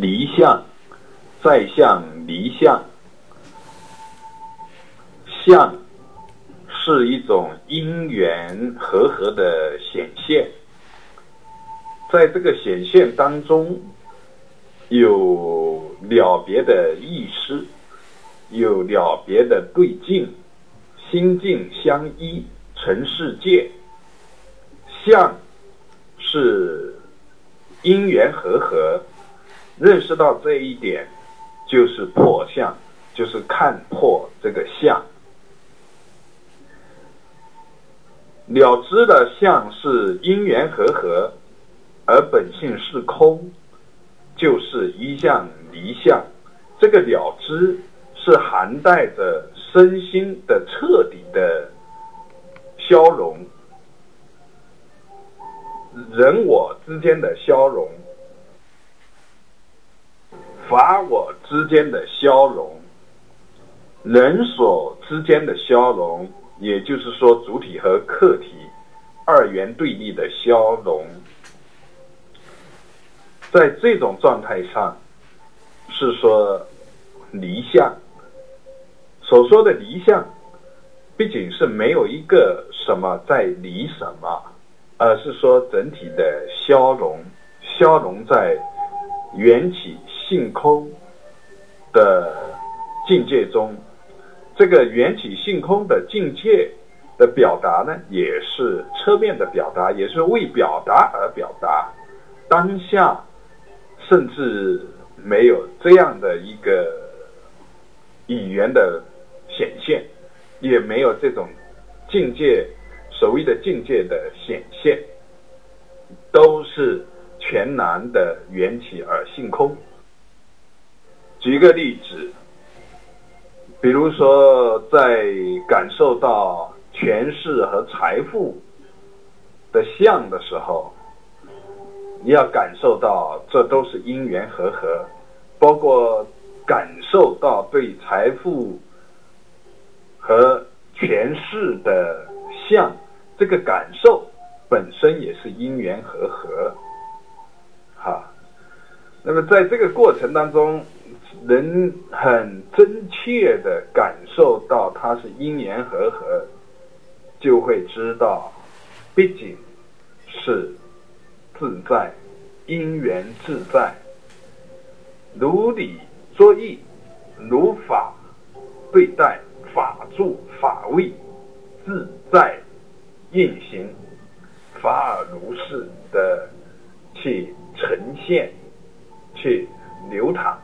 离相，再相离相，相是一种因缘和合的显现，在这个显现当中，有了别的意思，有了别的对境，心境相依成世界，相是因缘和合。认识到这一点，就是破相，就是看破这个相。了知的相是因缘和合，而本性是空，就是一相离相。这个了知是含带着身心的彻底的消融，人我之间的消融。法我之间的消融，人所之间的消融，也就是说主体和客体二元对立的消融，在这种状态上，是说离相。所说的离相，毕竟是没有一个什么在离什么，而是说整体的消融，消融在缘起。性空的境界中，这个缘起性空的境界的表达呢，也是侧面的表达，也是为表达而表达。当下甚至没有这样的一个语言的显现，也没有这种境界所谓的境界的显现，都是全然的缘起而性空。举个例子，比如说，在感受到权势和财富的相的时候，你要感受到这都是因缘和合，包括感受到对财富和权势的相，这个感受本身也是因缘和合。哈，那么在这个过程当中。能很真切的感受到它是因缘和合，就会知道，毕竟是自在，因缘自在，如理作意，如法对待，法住法位，自在运行，法尔如是的去呈现，去流淌。